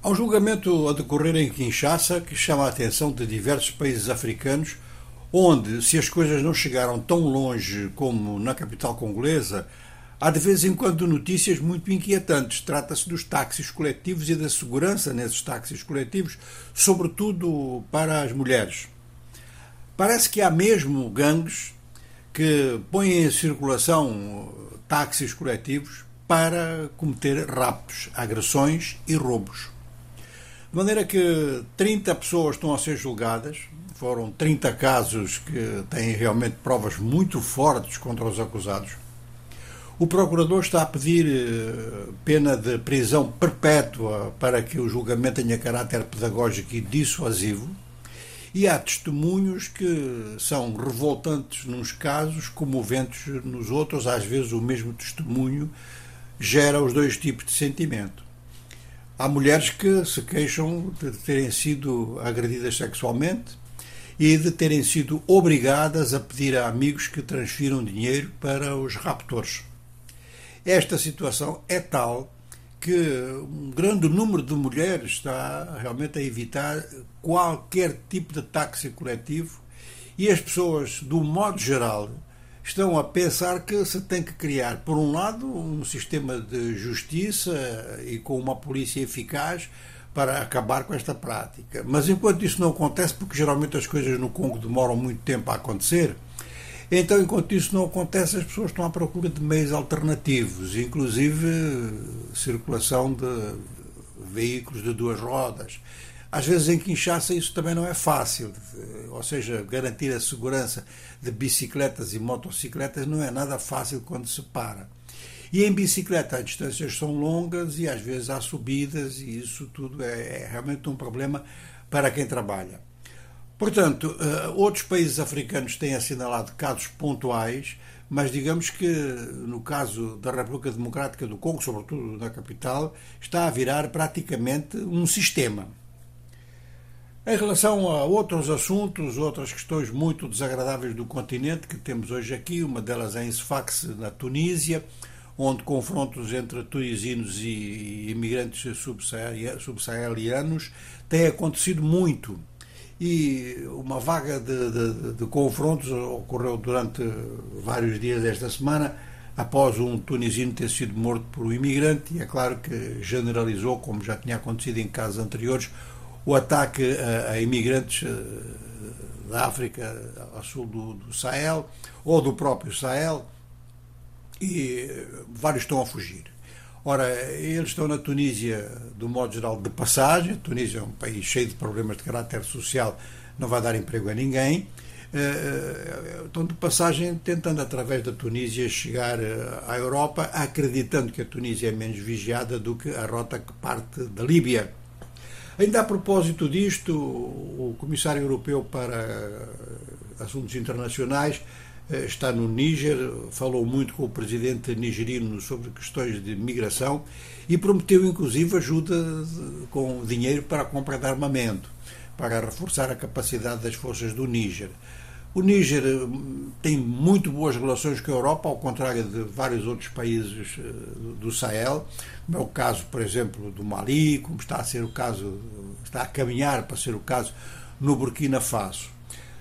Ao julgamento a decorrer em Kinshasa, que chama a atenção de diversos países africanos, onde, se as coisas não chegaram tão longe como na capital congolesa, há de vez em quando notícias muito inquietantes. Trata-se dos táxis coletivos e da segurança nesses táxis coletivos, sobretudo para as mulheres. Parece que há mesmo gangues que põem em circulação táxis coletivos para cometer raptos, agressões e roubos. De maneira que 30 pessoas estão a ser julgadas, foram 30 casos que têm realmente provas muito fortes contra os acusados. O procurador está a pedir eh, pena de prisão perpétua para que o julgamento tenha caráter pedagógico e dissuasivo. E há testemunhos que são revoltantes nos casos, comoventes nos outros. Às vezes, o mesmo testemunho gera os dois tipos de sentimento. Há mulheres que se queixam de terem sido agredidas sexualmente e de terem sido obrigadas a pedir a amigos que transfiram dinheiro para os raptores. Esta situação é tal que um grande número de mulheres está realmente a evitar qualquer tipo de táxi coletivo e as pessoas, do modo geral, estão a pensar que se tem que criar, por um lado, um sistema de justiça e com uma polícia eficaz para acabar com esta prática. Mas enquanto isso não acontece, porque geralmente as coisas no Congo demoram muito tempo a acontecer, então enquanto isso não acontece, as pessoas estão à procura de meios alternativos, inclusive circulação de veículos de duas rodas. Às vezes em Kinshasa isso também não é fácil, ou seja, garantir a segurança de bicicletas e motocicletas não é nada fácil quando se para. E em bicicleta as distâncias são longas e às vezes há subidas e isso tudo é, é realmente um problema para quem trabalha. Portanto, uh, outros países africanos têm assinalado casos pontuais, mas digamos que no caso da República Democrática do Congo, sobretudo na capital, está a virar praticamente um sistema. Em relação a outros assuntos, outras questões muito desagradáveis do continente que temos hoje aqui, uma delas é em Sfax, na Tunísia, onde confrontos entre tunisinos e imigrantes subsaarianos têm acontecido muito. E uma vaga de, de, de confrontos ocorreu durante vários dias desta semana, após um tunisino ter sido morto por um imigrante, e é claro que generalizou, como já tinha acontecido em casos anteriores, o ataque a, a imigrantes eh, da África ao sul do, do, Sahel ou do próprio Sahel e eh, vários estão a fugir. Ora, eles estão na Tunísia, do modo geral, de passagem. A Tunísia é um país cheio de problemas de caráter social, não vai dar emprego a ninguém. Eh, estão de passagem tentando, através da Tunísia, chegar à Europa, acreditando que a Tunísia é menos vigiada do que a rota que parte da Líbia. Ainda a propósito disto, o Comissário Europeu para Assuntos Internacionais eh, está no Níger, falou muito com o presidente nigeriano sobre questões de migração e prometeu inclusive ajuda com dinheiro para a compra de armamento, para reforçar a capacidade das forças do Níger. O Níger hum, tem muito boas relações com a Europa, ao contrário de vários outros países eh, do Sahel, como é o caso, por exemplo, do Mali, como está a ser o caso, está a caminhar para ser o caso no Burkina Faso.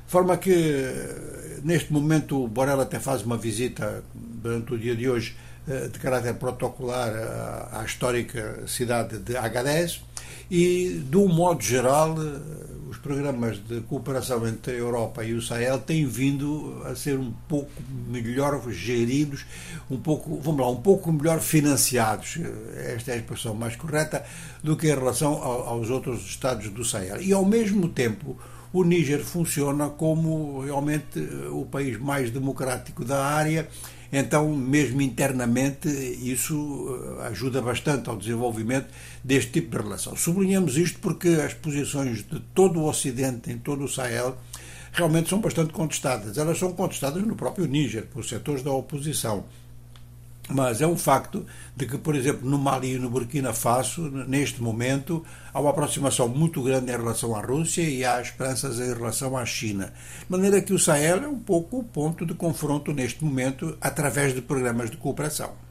De forma que, eh, neste momento, o Borel até faz uma visita durante o dia de hoje eh, de caráter protocolar à, histórica cidade de Agadez e, de um modo geral, os programas de cooperação entre a Europa e o Sahel têm vindo a ser um pouco melhor geridos, um pouco, vamos lá, um pouco melhor financiados, esta é a expressão mais correta, do que em relação aos outros estados do Sahel. E, ao mesmo tempo, o Níger funciona como realmente o país mais democrático da área então, mesmo internamente, isso eh, ajuda bastante ao desenvolvimento deste tipo de relação. Sublinhamos isto porque as posições de todo o Ocidente, em todo o Sahel, realmente são bastante contestadas. Elas são contestadas no próprio Níger, por setores da oposição. Mas é um facto de que, por exemplo, no Mali e no Burkina Faso, neste momento, há uma aproximação muito grande em relação à Rússia e há esperanças em relação à China. De maneira que o Sahel é um pouco o ponto de confronto neste momento através de programas de cooperação.